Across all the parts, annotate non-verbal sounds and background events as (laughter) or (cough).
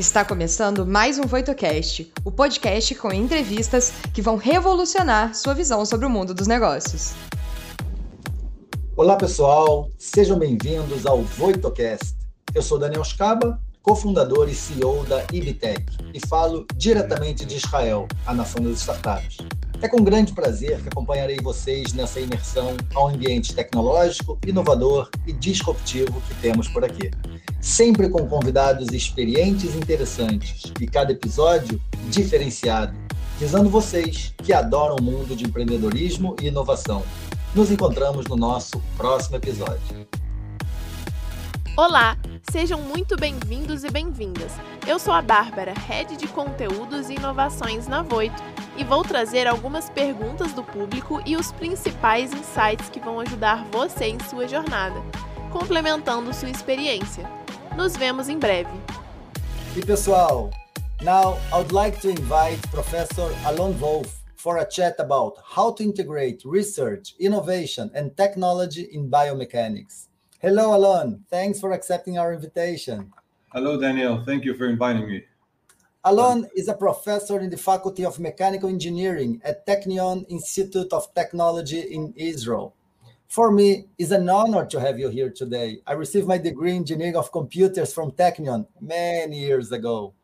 Está começando mais um VoitoCast, o podcast com entrevistas que vão revolucionar sua visão sobre o mundo dos negócios. Olá, pessoal, sejam bem-vindos ao VoitoCast. Eu sou Daniel Scaba, cofundador e CEO da Ibitec, e falo diretamente de Israel, a nação das startups. É com grande prazer que acompanharei vocês nessa imersão ao ambiente tecnológico, inovador e disruptivo que temos por aqui. Sempre com convidados experientes e interessantes, e cada episódio diferenciado, visando vocês que adoram o mundo de empreendedorismo e inovação. Nos encontramos no nosso próximo episódio. Olá, sejam muito bem-vindos e bem-vindas. Eu sou a Bárbara, Head de Conteúdos e Inovações na Voito, e vou trazer algumas perguntas do público e os principais insights que vão ajudar você em sua jornada, complementando sua experiência. Nos vemos em breve. E pessoal, now I would like to invite Professor Alon Wolf for a chat about how to integrate research, innovation, and technology in biomechanics. Hello, Alon. Thanks for accepting our invitation. Hello, Daniel. Thank you for inviting me. Alon is a professor in the Faculty of Mechanical Engineering at Technion Institute of Technology in Israel. For me, it's an honor to have you here today. I received my degree in engineering of computers from Technion many years ago.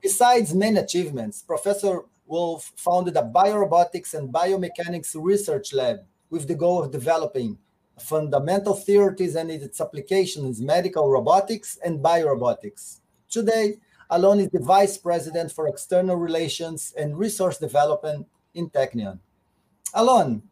Besides many achievements, Professor Wolf founded a biorobotics and biomechanics research lab with the goal of developing fundamental theories and its applications medical robotics and biorobotics. Today, Alon is the Vice President for External Relations and Resource Development in Technion. Alon,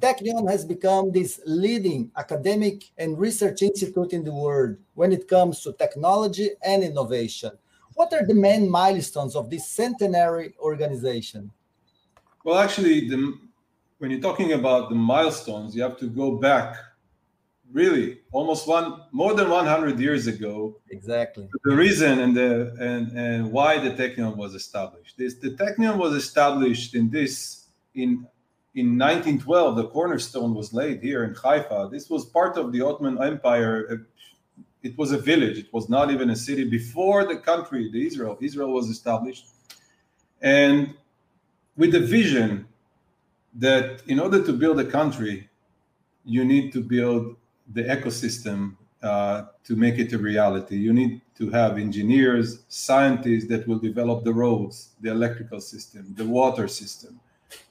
Technion has become this leading academic and research institute in the world when it comes to technology and innovation. What are the main milestones of this centenary organization? Well, actually, the, when you're talking about the milestones, you have to go back really almost one more than 100 years ago. Exactly. The reason and the and and why the technion was established. This the technion was established in this in in 1912 the cornerstone was laid here in haifa. This was part of the ottoman empire. It was a village. It was not even a city. Before the country the israel israel was established. And with the vision that in order to build a country you need to build the ecosystem uh, to make it a reality. You need to have engineers, scientists that will develop the roads, the electrical system, the water system,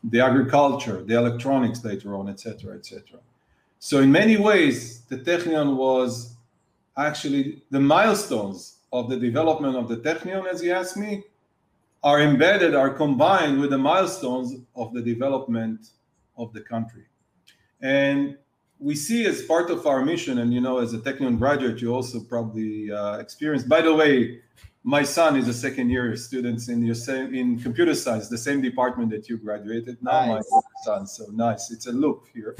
the agriculture, the electronics later on, etc., etc. So in many ways, the Technion was actually the milestones of the development of the Technion, as you asked me, are embedded, are combined with the milestones of the development of the country. And we see as part of our mission, and you know, as a Technion graduate, you also probably uh, experienced. By the way, my son is a second year student in your same in computer science, the same department that you graduated. Now nice. my son, so nice. It's a look here.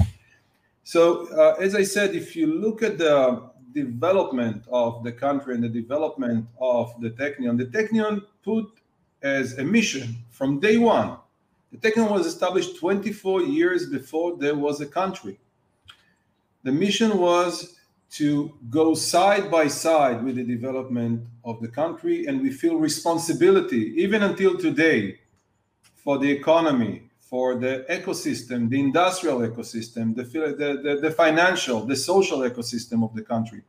So uh, as I said, if you look at the development of the country and the development of the Technion, the Technion put as a mission from day one. The Technion was established 24 years before there was a country the mission was to go side by side with the development of the country, and we feel responsibility, even until today, for the economy, for the ecosystem, the industrial ecosystem, the, the, the, the financial, the social ecosystem of the country.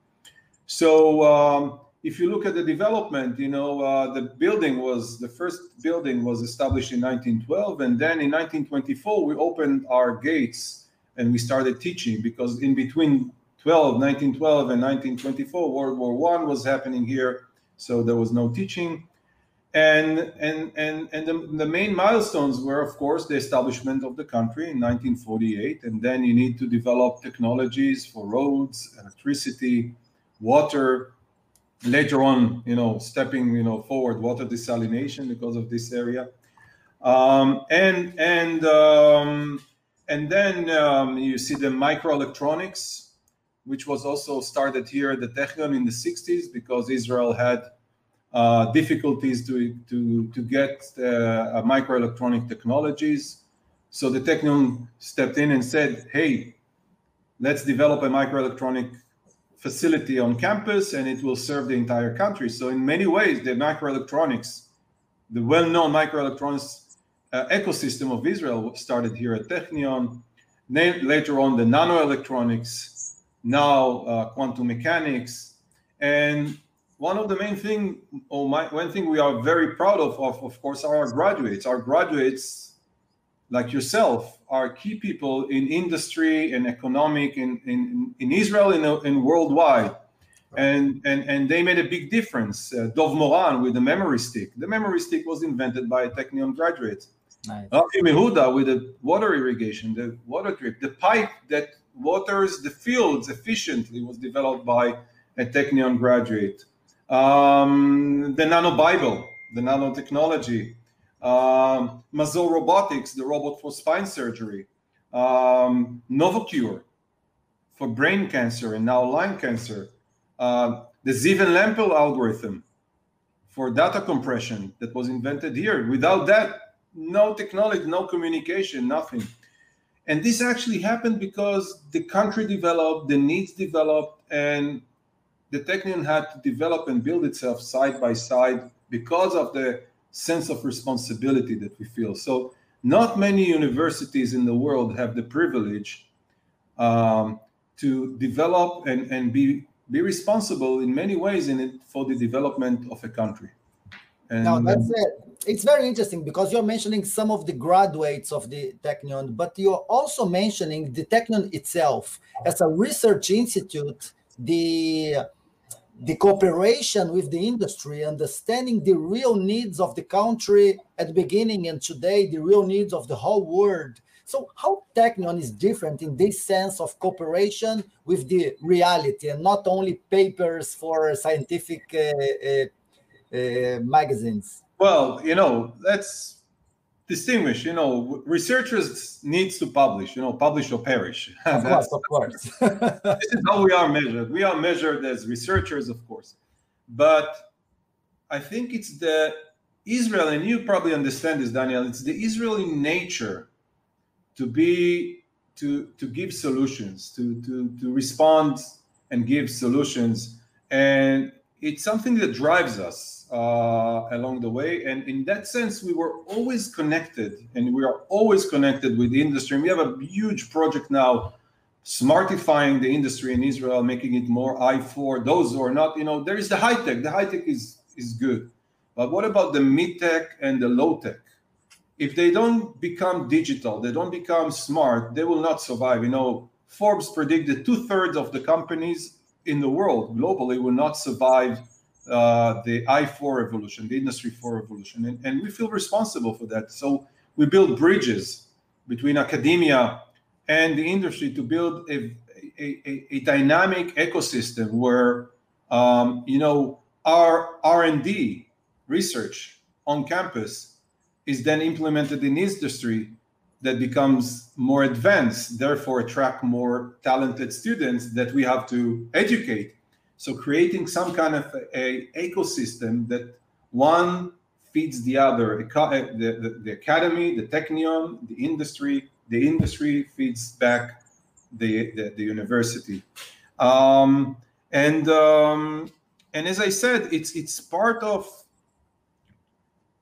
So, um, if you look at the development, you know, uh, the building was the first building was established in 1912, and then in 1924 we opened our gates and we started teaching because in between 12 1912 and 1924 world war one was happening here so there was no teaching. And and and and the, the main milestones were of course the establishment of the country in 1948 and then you need to develop technologies for roads electricity water later on you know stepping you know forward water desalination because of this area um, and and um, and then um, you see the microelectronics, which was also started here at the Technion in the 60s because Israel had uh, difficulties to, to, to get uh, microelectronic technologies. So the Technion stepped in and said, hey, let's develop a microelectronic facility on campus and it will serve the entire country. So in many ways, the microelectronics, the well-known microelectronics uh, ecosystem of Israel started here at Technion. Later on, the nanoelectronics, now uh, quantum mechanics, and one of the main thing, or my, one thing we are very proud of, of, of course, are our graduates. Our graduates, like yourself, are key people in industry and economic in, in, in Israel and, and worldwide. And, and, and they made a big difference. Uh, Dov Moran with the memory stick. The memory stick was invented by a Technion graduate. Nice. Rafi Mehoudar with the water irrigation, the water drip, the pipe that waters the fields efficiently was developed by a Technion graduate um, the Nano Bible, the nanotechnology, um, Mazor Robotics, the robot for spine surgery, um, Novocure for brain cancer and now lung cancer, uh, the Ziv and Lempel algorithm for data compression that was invented here. Without that, no technology, no communication, nothing. And this actually happened because the country developed, the needs developed, and the Technion had to develop and build itself side by side because of the sense of responsibility that we feel. So, not many universities in the world have the privilege um, to develop and, and be, be responsible in many ways in it for the development of a country. And, now, that's it. It's very interesting because you're mentioning some of the graduates of the Technion, but you're also mentioning the Technion itself as a research institute. The the cooperation with the industry, understanding the real needs of the country at the beginning and today, the real needs of the whole world. So, how Technion is different in this sense of cooperation with the reality and not only papers for scientific uh, uh, uh, magazines? Well, you know, that's distinguish you know researchers needs to publish you know publish or perish. (laughs) Of course of course. (laughs) this is how we are measured. We are measured as researchers of course. But i think it's the israel and you probably understand this daniel it's the israeli nature to be to to give solutions to to to respond and give solutions. And it's something that drives us uh, along the way. And in that sense, we were always connected and we are always connected with the industry. And we have a huge project now, smartifying the industry in Israel, making it more I4. Those who are not, you know, there is the high tech. The high tech is, is good. But what about the mid tech and the low tech? If they don't become digital, they don't become smart, they will not survive. You know, Forbes predicted two thirds of the companies in the world globally will not survive uh, the I4 revolution, the Industry 4 revolution, and, and we feel responsible for that. So we build bridges between academia and the industry to build a, a, a dynamic ecosystem where um, you know our R&D research on campus is then implemented in industry that becomes more advanced, therefore attract more talented students that we have to educate so creating some kind of a, a ecosystem that one feeds the other, uh, the, the, the, academy, the technion, the industry, the industry feeds back the, the, the university. Um, and um, and as I said, it's it's part of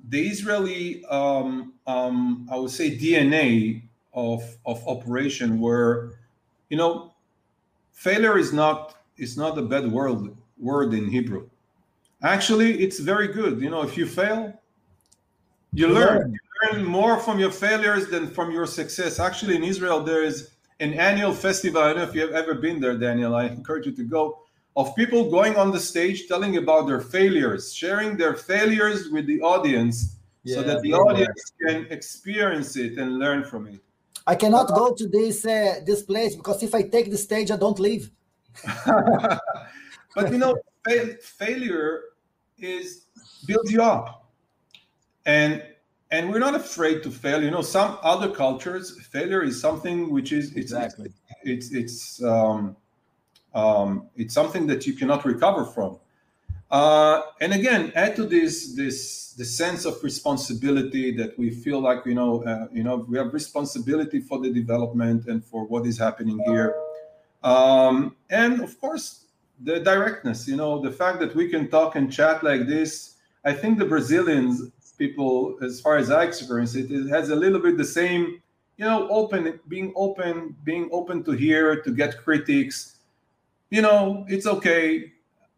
the Israeli, um, um, I would say, DNA of of operation, where you know, failure is not is not a bad word word in Hebrew. Actually, it's very good. You know, if you fail, you learn. You learn more from your failures than from your success. Actually, in Israel, there is an annual festival. I don't know if you've ever been there, Daniel. I encourage you to go. Of people going on the stage telling about their failures, sharing their failures with the audience, yeah, so that the audience can experience it and learn from it. I cannot go to this uh, this place because if I take the stage, I don't leave. (laughs) but you know, fail, failure is builds you up, and and we're not afraid to fail. You know, some other cultures, failure is something which is it's exactly it's it's um, um, it's something that you cannot recover from. Uh, and again, add to this this the sense of responsibility that we feel like you know uh, you know we have responsibility for the development and for what is happening here um, and of course, the directness. You know, the fact that we can talk and chat like this. I think the Brazilians people, as far as I experience it, it has a little bit the same. You know, open, being open, being open to hear, to get critics. You know, it's okay.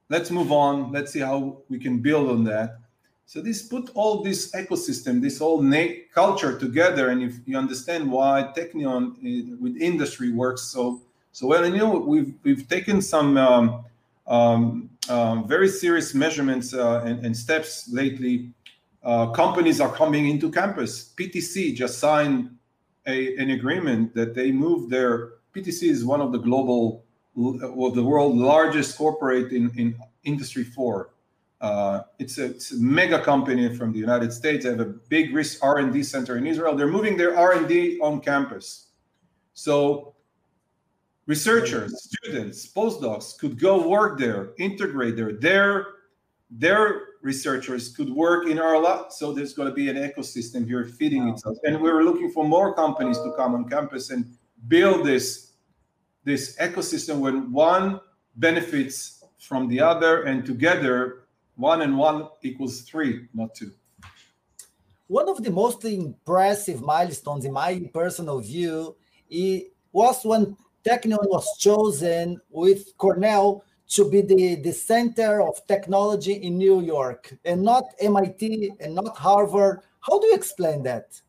Let's move on. Let's see how we can build on that. So this put all this ecosystem, this whole culture together, and if you understand why Technion eh, with industry works so so well, you know we've we've taken some um, um, um, very serious measurements uh, and, and, steps lately. Uh, companies are coming into campus. PTC just signed a, an agreement that they move their PTC is one of the global, well, the world largest corporate in, in industry four uh, it's, a, it's, a, mega company from the United States. They have a big risk R&D center in Israel. They're moving their R&D on campus. So researchers, students, postdocs could go work there, integrate there. Their, their researchers could work in our lab. So there's going to be an ecosystem here feeding wow. itself. And we're looking for more companies to come on campus and build this, this ecosystem when one benefits from the other and together one and one equals three, not two. One of the most impressive milestones, in my personal view, was when Technion was chosen with Cornell to be the, the center of technology in New York and not MIT and not Harvard. How do you explain that?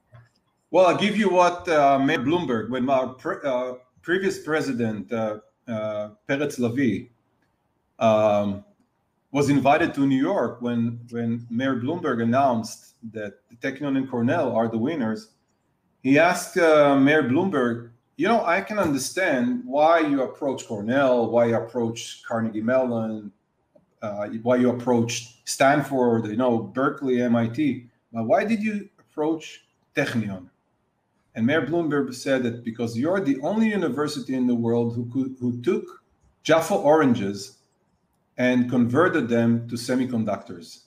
Well, I'll give you what uh, Mayor Bloomberg, when our pre uh, previous president, uh, uh, Peretz Lavie, um, was invited to New York when when Mayor Bloomberg announced that Technion and Cornell are the winners. He asked uh, Mayor Bloomberg, you know, I can understand why you approach Cornell, why you approach Carnegie Mellon, uh, why you approach Stanford, you know, Berkeley, MIT, but why did you approach Technion? And Mayor Bloomberg said that because you're the only university in the world who could, who took Jaffa oranges and converted them to semiconductors.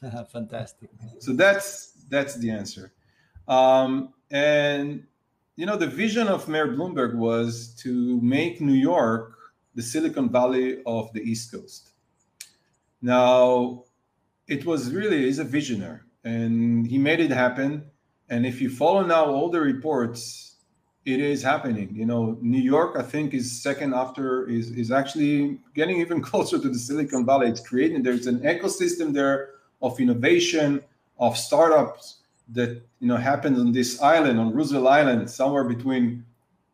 (laughs) Fantastic. So that's that's the answer. Um, and you know, the vision of Mayor Bloomberg was to make New York the Silicon Valley of the East Coast. Now, it was really he's a visionary, and he made it happen. And if you follow now all the reports it is happening. You know, New York, I think, is second after is is actually getting even (laughs) closer to the Silicon Valley. It's creating there's an ecosystem there of innovation, of startups that you know happens on this island, on Roosevelt Island, somewhere between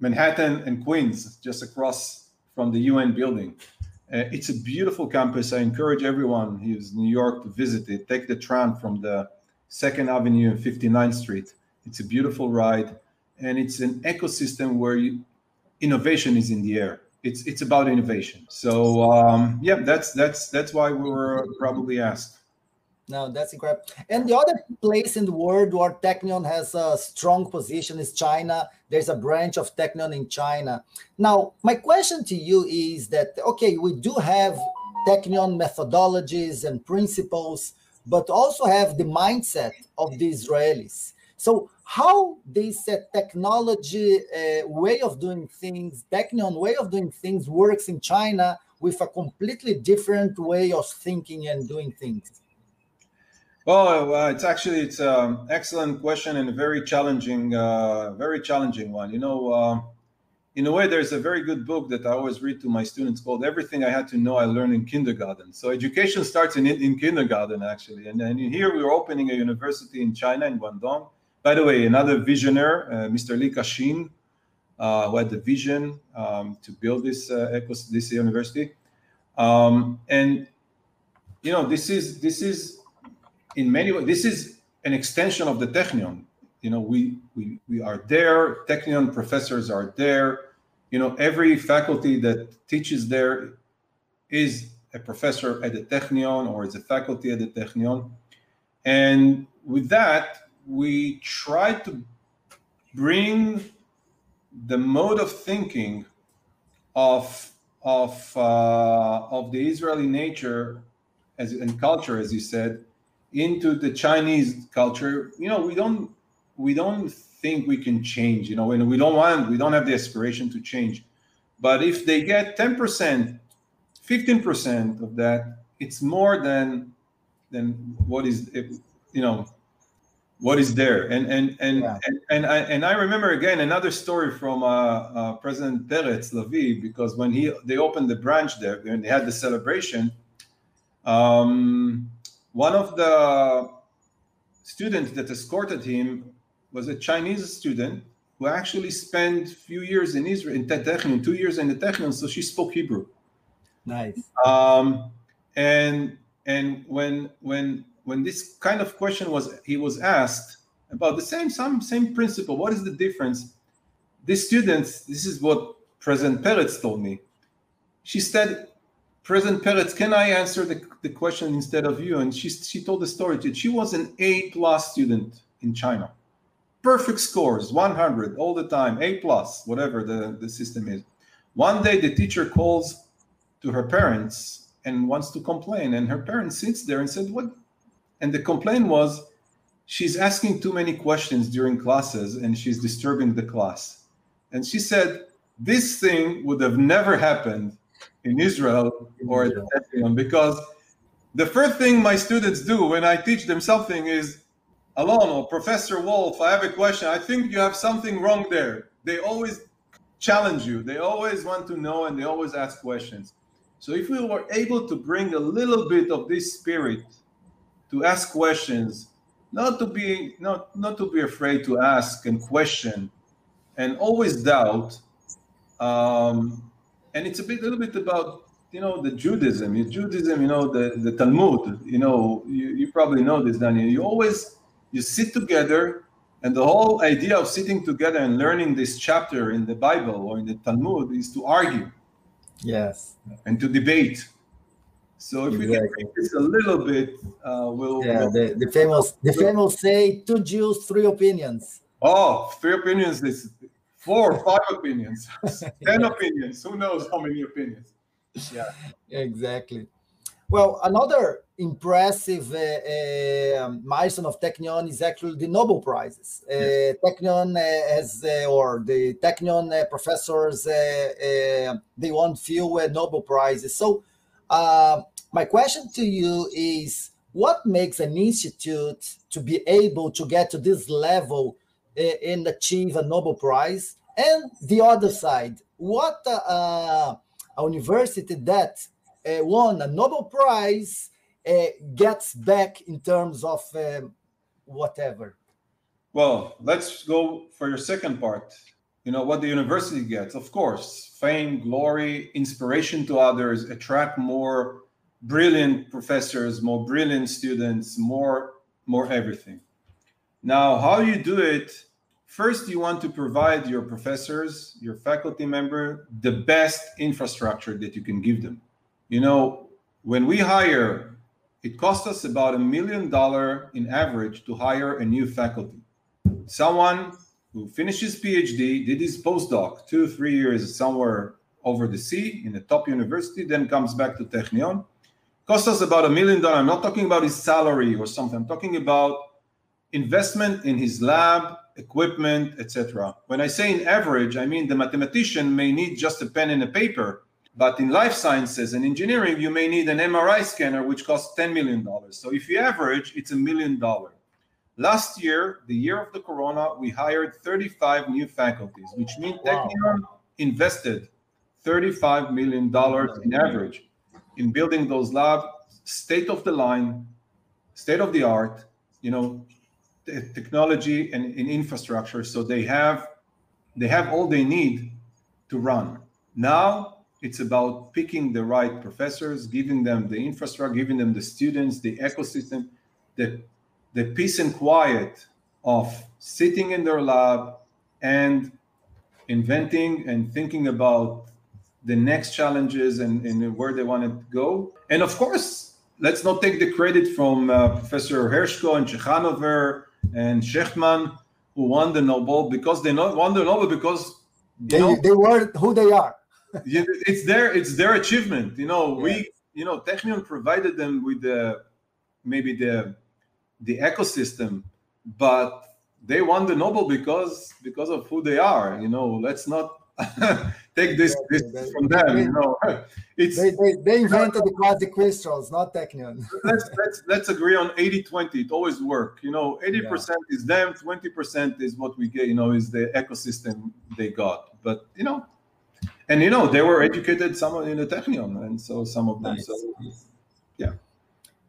Manhattan and Queens, just across from the UN building. Uh, it's a beautiful campus. I encourage everyone who's in New York to visit it. Take the tram from the Second Avenue and 59th Street. It's a beautiful ride and it's an ecosystem where you, innovation is in the air. It's it's about innovation. So um, yeah, that's that's that's why we were probably asked. No, that's incredible. And the other place in the world where Technion has a strong position is China. There's a branch of Technion in China. Now, my question to you is that okay, we do have Technion methodologies and principles, but also have the mindset of the Israelis. So how this uh, technology uh, way of doing things, Technion way of doing things works in China with a completely different way of thinking and doing things? Well, uh, it's actually it's an excellent question and a very challenging, uh, very challenging one. You know, uh, in a way, there's a very good book that I always read to my students called "Everything I Had to Know I Learned in Kindergarten." So education starts in in kindergarten actually, and then here we're opening a university in China in Guangdong by the way, another visionary, uh, Mr. Li Ka-shing, uh, who had the vision um, to build this this university, um, and you know this is this is in many ways this is an extension of the Technion. You know, we we we are there. Technion professors are there. You know, every faculty that teaches there is a professor at the Technion or is a faculty at the Technion, and with that we try to bring the mode of thinking of of uh, of the Israeli nature as and culture, as you said, into the Chinese culture. You know, we don't we don't think we can change. You know, and we don't want we don't have the aspiration to change. But if they get ten percent 15% of that, it's more than than what is you know what is there and and and yeah. and, and, I and I remember again another story from uh, uh, President Peretz Lavie because when he they opened the branch there and they had the celebration, um, one of the students that escorted him was a Chinese student who actually spent a few years in Israel in Technion, two years in the Technion, so she spoke Hebrew. Nice. Um, and and when when when this kind of question was he was asked about the same some same principle, what is the difference? The students, this is what President Peretz told me. She said, President Peretz, can I answer the, the question instead of you? And she, she told the story that she was an A plus student in China. Perfect scores, 100 all the time, A plus, whatever the, the system is. One day the teacher calls to her parents and wants to complain. And her parents sits there and said, What? And the complaint was she's asking too many questions during classes and she's disturbing the class. And she said, This thing would have never happened in Israel or at Technion because the first thing my students do when I teach them something is, Alon or Professor Wolf, I have a question. I think you have something wrong there. They always challenge you. They always want to know and they always ask questions. So if we were able to bring a little bit of this spirit to ask questions, not to be not not to be afraid to ask and question, and always doubt, um, and it's a bit a little bit about you know the Judaism, Judaism, you know the the Talmud, you know you, you probably know this, Daniel. You always you sit together and the whole idea of sitting together and learning this chapter in the Bible or in the Talmud is to argue. Yes. And to debate. So if exactly. we can bring this a little bit, uh, we'll. Yeah, the, the famous the famous say two Jews, three opinions. Oh, three opinions is four, five opinions, (laughs) ten opinions. Who knows how many opinions? Yeah, exactly. Well, another impressive uh, uh, milestone of Technion is actually the Nobel Prizes. Uh, yes. Technion uh, has, uh, or the Technion uh, professors, they won few Nobel Prizes. So, my question to you is what makes an institute to be able to get to this level and achieve a Nobel Prize? And the other side, what a university that uh, won a Nobel Prize uh, gets back in terms of um, whatever? Well, let's go for your second part. You know what the university gets, of course, fame, glory, inspiration to others, attract more brilliant professors, more brilliant students, more more everything. Now, how you do it? First, you want to provide your professors, your faculty member, the best infrastructure that you can give them. You know, when we hire, it costs us about a million dollar in average to hire a new faculty. Someone who finishes PhD, did his postdoc two, three years somewhere over the sea in a top university, then comes back to Technion. Costs us about a million dollars. I'm not talking about his salary or something. I'm talking about investment in his lab, equipment, etc. When I say in average, I mean the mathematician may need just a pen and a paper, but in life sciences and engineering, you may need an MRI scanner, which costs $10 million. So if you average, it's a million dollar. Last year, the year of the corona, we hired 35 new faculties, which means wow. Technion invested $35 million in average in building those labs, state of the line, state of the art, you know, technology and, in infrastructure. So they have they have all they need to run. Now it's about picking the right professors, giving them the infrastructure, giving them the students, the ecosystem, the, the peace and quiet of sitting in their lab and inventing and thinking about the next challenges and, and where they want to go. And of course, let's not take the credit from uh, Professor Hershko and Ciechanover and Shechtman, who won the Nobel because they not won the Nobel because they, know, they were who they are (laughs) it's their it's their achievement. You know, we you know Technion provided them with the maybe the the ecosystem, but they won the Nobel because because of who they are. You know, let's not (laughs) take this, this they, from them. They, you know, (laughs) it's they, they, they invented the quasi crystals, not Technion. (laughs) let's let's let's agree on 80-20. It always work. You know, 80% yeah. is them, 20% is what we get, you know, is the ecosystem they got. But you know, and you know, they were educated some in the Technion, and so some of them. Nice. So yeah.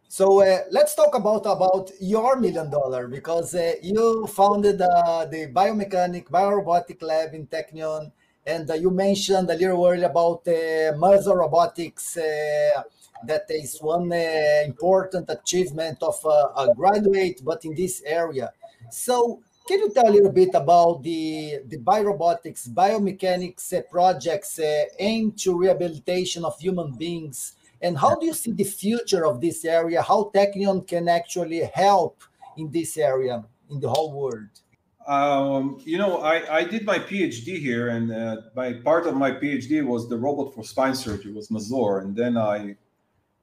So uh, let's talk about about your million dollar because uh, you founded uh, the biomechanic biorobotic lab in Technion, and uh, you mentioned a little earlier about uh, Mazor Robotics. Uh, that is one uh, important achievement of a graduate, but in this area. So can you tell a little bit about the the biorobotics, biomechanics projects aimed to rehabilitation of human beings? And how do you see the future of this area? How Technion can actually help in this area in the whole world? Um, you know, I, I did my PhD here, and uh, my part of my PhD was the robot for spine surgery, was Mazor, and then I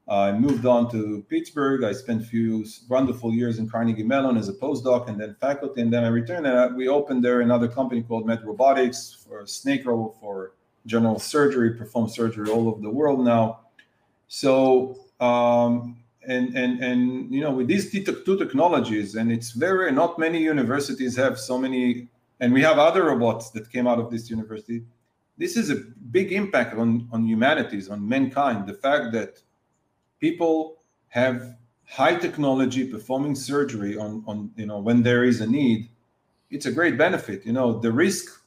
I moved on to Pittsburgh. I spent a few wonderful years in Carnegie Mellon as a postdoc and then faculty, and then I returned and I, we opened there another company called Med Robotics for snake robot for general surgery, perform surgery all over the world now. So um, and and and you know with these two technologies, and it's very not many universities have so many, and we have other robots that came out of this university. This is a big impact on on humanities, on mankind. The fact that people have high technology performing surgery on on you know when there is a need, it's a great benefit. You know the risk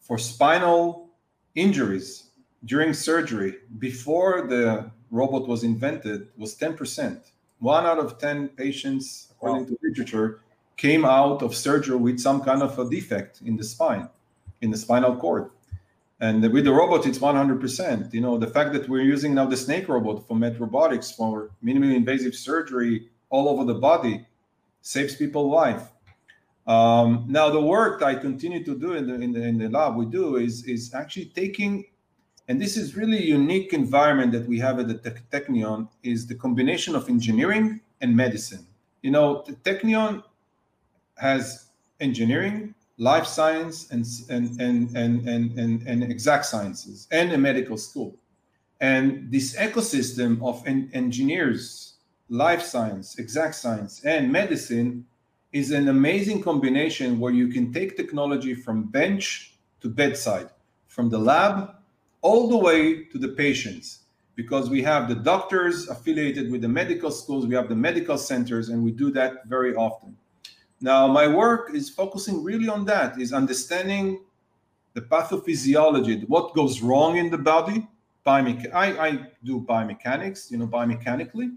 for spinal injuries during surgery before the robot was invented was 10%. One out of 10 patients, according wow. to literature, came out of surgery with some kind of a defect in the spine, in the spinal cord. And with the robot, it's 100%. You know, the fact that we're using now the snake robot for Med Robotics for minimally invasive surgery all over the body saves people life. Um, now, the work I continue to do in the, in the, in the lab we do is, is actually taking and this is really unique environment that we have at the Technion is the combination of engineering and medicine. You know, the Technion has engineering, life science, and, and, and, and, and, and, and exact sciences, and a medical school. And this ecosystem of en- engineers, life science, exact science, and medicine is an amazing combination where you can take technology from bench to bedside, from the lab all the way to the patients because we have the doctors affiliated with the medical schools, we have the medical centers, and we do that very often. Now, my work is focusing really on that, is understanding the pathophysiology, what goes wrong in the body. Biomecha- I, I do biomechanics, you know, biomechanically,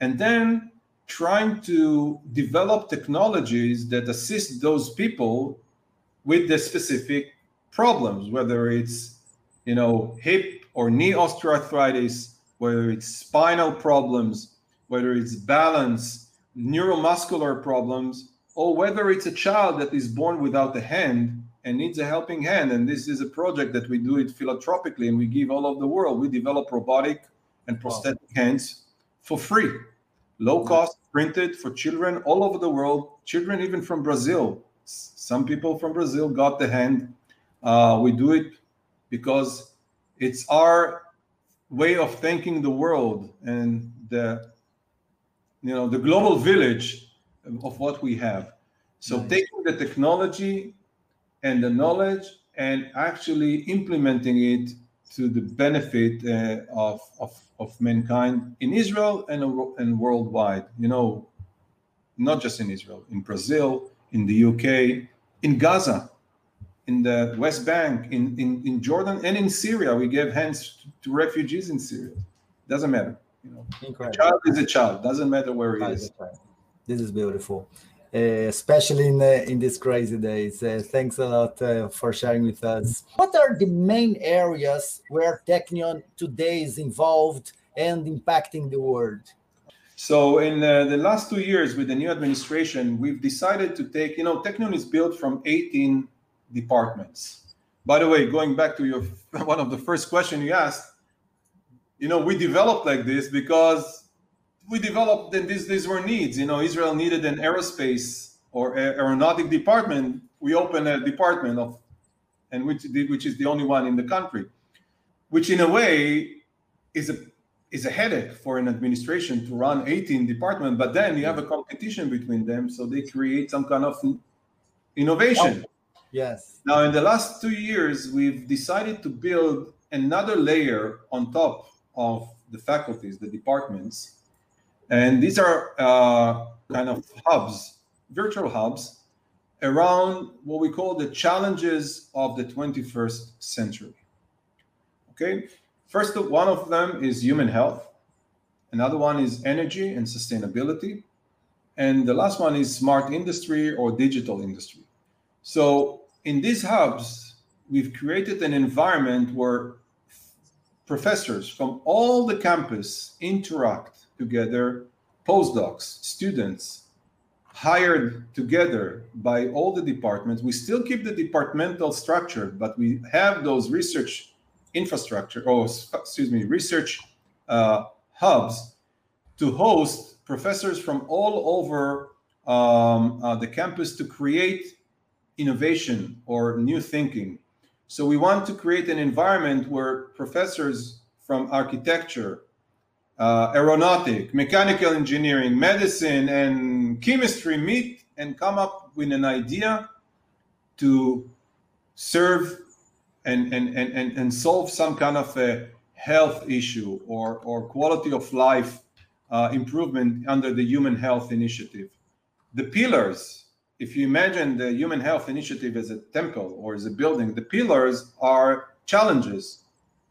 and then trying to develop technologies that assist those people with the specific problems, whether it's you know, hip or knee osteoarthritis, whether it's spinal problems, whether it's balance, neuromuscular problems, or whether it's a child that is born without a hand and needs a helping hand. And this is a project that we do it philanthropically and we give all over the world. We develop robotic and prosthetic wow. hands for free, low cost, printed for children all over the world, children even from Brazil. Some people from Brazil got the hand. Uh, we do it because it's our way of thinking the world and the you know the global village of what we have so nice. taking the technology and the knowledge and actually implementing it to the benefit uh, of, of, of mankind in Israel and, and worldwide. You know, not just in Israel, in Brazil, in the UK, in Gaza in the West Bank, in, in, in Jordan, and in Syria. We gave hands to refugees in Syria. Doesn't matter. You know, Incredible. a child is a child. Doesn't matter where he is. This is beautiful, uh, especially in uh, in these crazy days. Uh, thanks a lot uh, for sharing with us. What are the main areas where Technion today is involved and impacting the world? So in uh, the last two years with the new administration, we've decided to take, you know, Technion is built from 18 departments. By the way, going back to your (laughs) one of the first question you asked, you know, we developed like this because we developed and these these were needs. You know, Israel needed an aerospace or aeronautic department. We opened a department of and which which is the only one in the country, which in a way is a is a headache for an administration to run 18 departments, but then you have a competition between them, so they create some kind of innovation. Yes. Now, in the last two years, we've decided to build another layer on top of the faculties, the departments, and these are uh, kind of hubs, virtual hubs, around what we call the challenges of the 21st century. Okay, first one of them is human health, another one is energy and sustainability, and the last one is smart industry or digital industry. So in these hubs, we've created an environment where professors from all the campus interact together, postdocs, students, hired together by all the departments. We still keep the departmental structure, but we have those research infrastructure, or excuse me, research uh, hubs to host professors from all over um, uh, the campus to create innovation or new thinking. So we want to create an environment where professors from architecture, uh, aeronautic, mechanical engineering, medicine, and chemistry meet and come up with an idea to serve and, and, and, and, solve some kind of a health issue or, or quality of life uh, improvement under the Human Health Initiative. The pillars if you imagine the Human Health Initiative as a temple or as a building, the pillars are challenges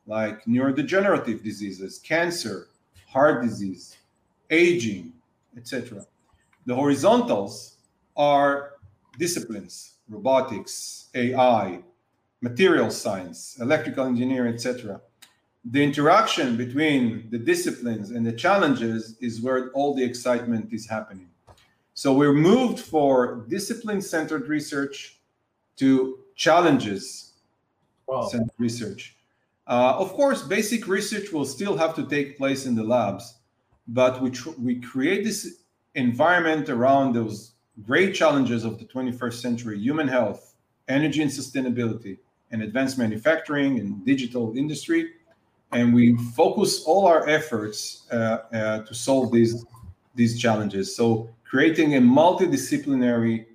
like neurodegenerative diseases, cancer, heart disease, aging, etc. The horizontals are disciplines, robotics, AI, material science, electrical engineering, etc. The interaction between the disciplines and the challenges is where all the excitement is happening. So we're moved for discipline centered research to challenges centered wow. research. Uh, of course, basic research will still have to take place in the labs, but we, tr- we create this environment around those great challenges of the 21st century human health, energy and sustainability, and advanced manufacturing and digital industry. And we focus all our efforts uh, uh, to solve these, these challenges. So creating a multidisciplinary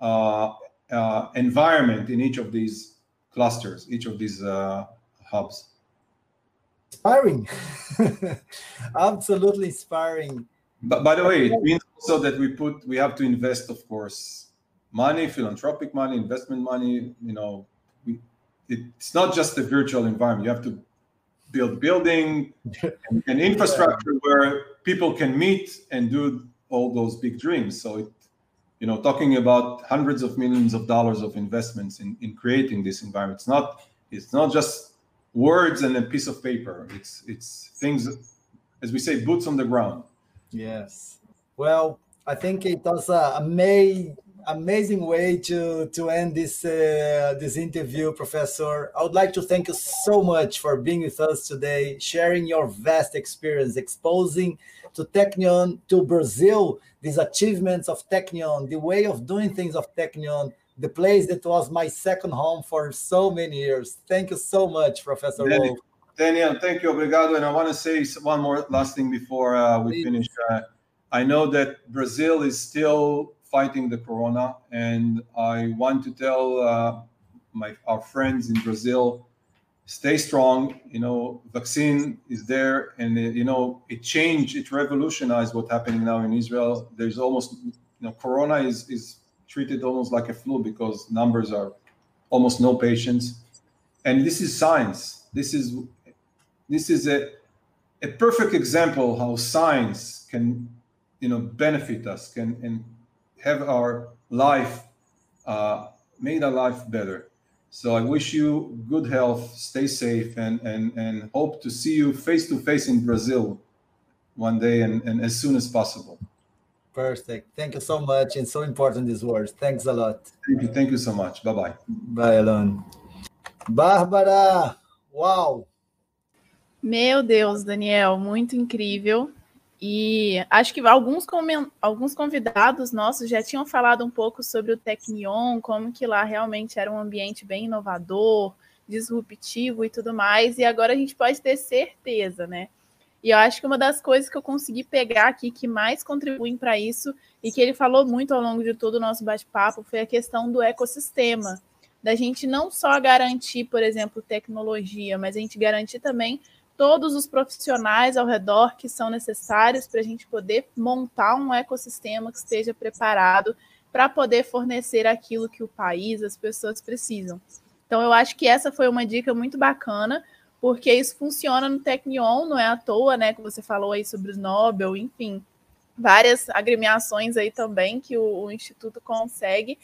uh, uh, environment in each of these clusters, each of these uh, hubs. Inspiring, (laughs) absolutely inspiring. But by the way, it means also that we put we have to invest, of course, money, philanthropic money, investment money. You know, we, it's not just a virtual environment. You have to build building and, (laughs) and infrastructure yeah. where people can meet and do all those big dreams. So it, you know, talking about hundreds of millions of dollars of investments in, in creating this environment. It's not it's not just words and a piece of paper. It's it's things, as we say, boots on the ground. Yes. Well, I think it does uh, a amazing amazing way to to end this uh, this interview, Professor. I would like to thank you so much for being with us today, sharing your vast experience, exposing to Technion, to Brazil, these achievements of Technion, the way of doing things of Technion, the place that was my second home for so many years. Thank you so much, Professor Daniel, Wolf. Daniel, thank you, obrigado. And I want to say one more last thing before uh, we Please. finish. Uh, I know that Brazil is still fighting the corona, and I want to tell uh, my our friends in Brazil, stay strong. You know, vaccine is there, and it, you know it changed, it revolutionized what's happening now in Israel. There's almost, you know, corona is is treated almost like a flu because numbers are almost no patients, and this is science. This is this is a a perfect example how science can you know benefit us can and have our life uh, made our life better. So I wish you good health, stay safe, and and and hope to see you face to face in Brazil one day and, and as soon as possible. Perfect. Thank you so much. And so important these words. Thanks a lot. Thank you. Thank you so much. Bye bye. Bye, Alan. Bárbara, uau! Meu Deus, Daniel, muito incrível. E acho que alguns, alguns convidados nossos já tinham falado um pouco sobre o Tecnion, como que lá realmente era um ambiente bem inovador, disruptivo e tudo mais, e agora a gente pode ter certeza, né? E eu acho que uma das coisas que eu consegui pegar aqui que mais contribuem para isso e que ele falou muito ao longo de todo o nosso bate-papo foi a questão do ecossistema, da gente não só garantir, por exemplo, tecnologia, mas a gente garantir também todos os profissionais ao redor que são necessários para a gente poder montar um ecossistema que esteja preparado para poder fornecer aquilo que o país, as pessoas precisam. Então, eu acho que essa foi uma dica muito bacana, porque isso funciona no Tecnion, não é à toa, né? Que você falou aí sobre os Nobel, enfim, várias agremiações aí também que o, o Instituto consegue.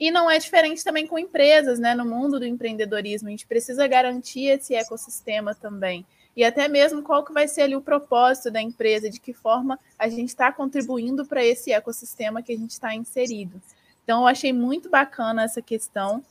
E não é diferente também com empresas, né? No mundo do empreendedorismo, a gente precisa garantir esse ecossistema também e até mesmo qual que vai ser ali o propósito da empresa, de que forma a gente está contribuindo para esse ecossistema que a gente está inserido. Então, eu achei muito bacana essa questão.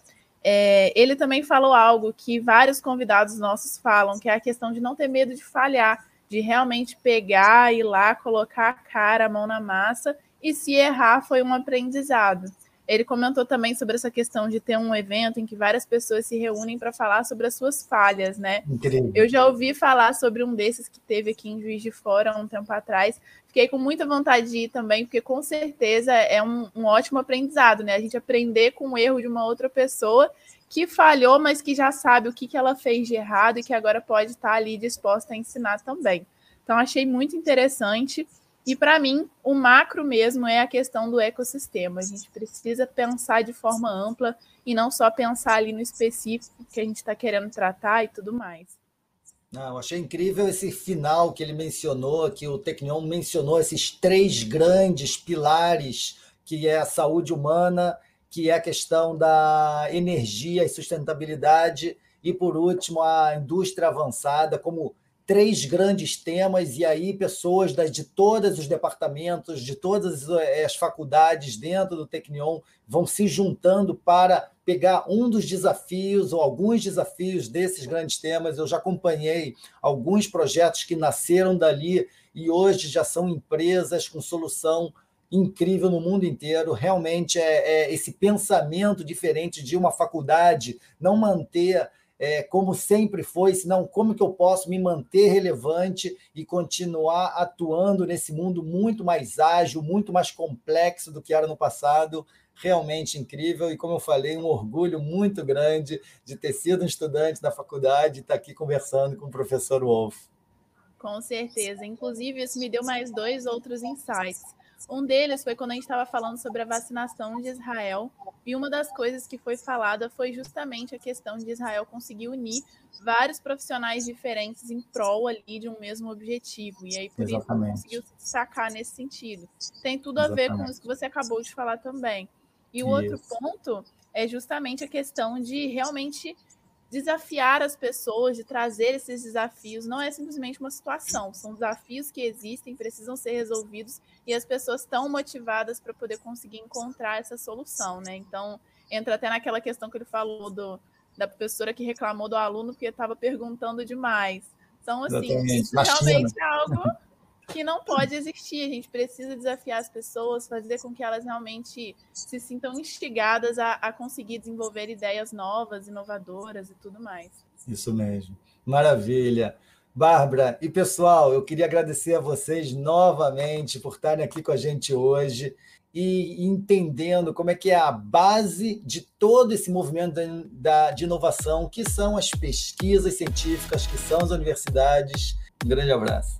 É, ele também falou algo que vários convidados nossos falam, que é a questão de não ter medo de falhar, de realmente pegar, ir lá, colocar a cara, a mão na massa, e se errar foi um aprendizado. Ele comentou também sobre essa questão de ter um evento em que várias pessoas se reúnem para falar sobre as suas falhas, né? Incrível. Eu já ouvi falar sobre um desses que teve aqui em Juiz de Fora há um tempo atrás. Fiquei com muita vontade de ir também, porque com certeza é um, um ótimo aprendizado, né? A gente aprender com o erro de uma outra pessoa que falhou, mas que já sabe o que, que ela fez de errado e que agora pode estar ali disposta a ensinar também. Então, achei muito interessante. E para mim, o macro mesmo é a questão do ecossistema. A gente precisa pensar de forma ampla e não só pensar ali no específico que a gente está querendo tratar e tudo mais. Não, achei incrível esse final que ele mencionou, que o Tecnion mencionou esses três grandes pilares, que é a saúde humana, que é a questão da energia e sustentabilidade, e por último a indústria avançada como três grandes temas, e aí pessoas de todos os departamentos, de todas eh, as faculdades dentro do Tecnion vão se juntando para pegar um dos desafios ou alguns desafios desses grandes temas. Eu já acompanhei alguns projetos que nasceram dali e hoje já são empresas com solução incrível no mundo inteiro. Realmente é, é esse pensamento diferente de uma faculdade não manter é, como sempre foi, senão como que eu posso me manter relevante e continuar atuando nesse mundo muito mais ágil, muito mais complexo do que era no passado. Realmente incrível e, como eu falei, um orgulho muito grande de ter sido um estudante da faculdade e estar aqui conversando com o professor Wolf. Com certeza. Inclusive, isso me deu mais dois outros insights. Um deles foi quando a gente estava falando sobre a vacinação de Israel, e uma das coisas que foi falada foi justamente a questão de Israel conseguir unir vários profissionais diferentes em prol ali de um mesmo objetivo. E aí, por Exatamente. isso, conseguiu sacar nesse sentido. Tem tudo a Exatamente. ver com isso que você acabou de falar também. E o isso. outro ponto é justamente a questão de realmente desafiar as pessoas, de trazer esses desafios, não é simplesmente uma situação, são desafios que existem, precisam ser resolvidos e as pessoas estão motivadas para poder conseguir encontrar essa solução, né? Então, entra até naquela questão que ele falou do, da professora que reclamou do aluno porque estava perguntando demais. Então, assim, Exatamente. isso realmente é algo que não pode existir. A gente precisa desafiar as pessoas, fazer com que elas realmente se sintam instigadas a, a conseguir desenvolver ideias novas, inovadoras e tudo mais. Isso mesmo. Maravilha. Bárbara e pessoal, eu queria agradecer a vocês novamente por estarem aqui com a gente hoje e entendendo como é que é a base de todo esse movimento da, de inovação, que são as pesquisas científicas, que são as universidades. Um grande abraço.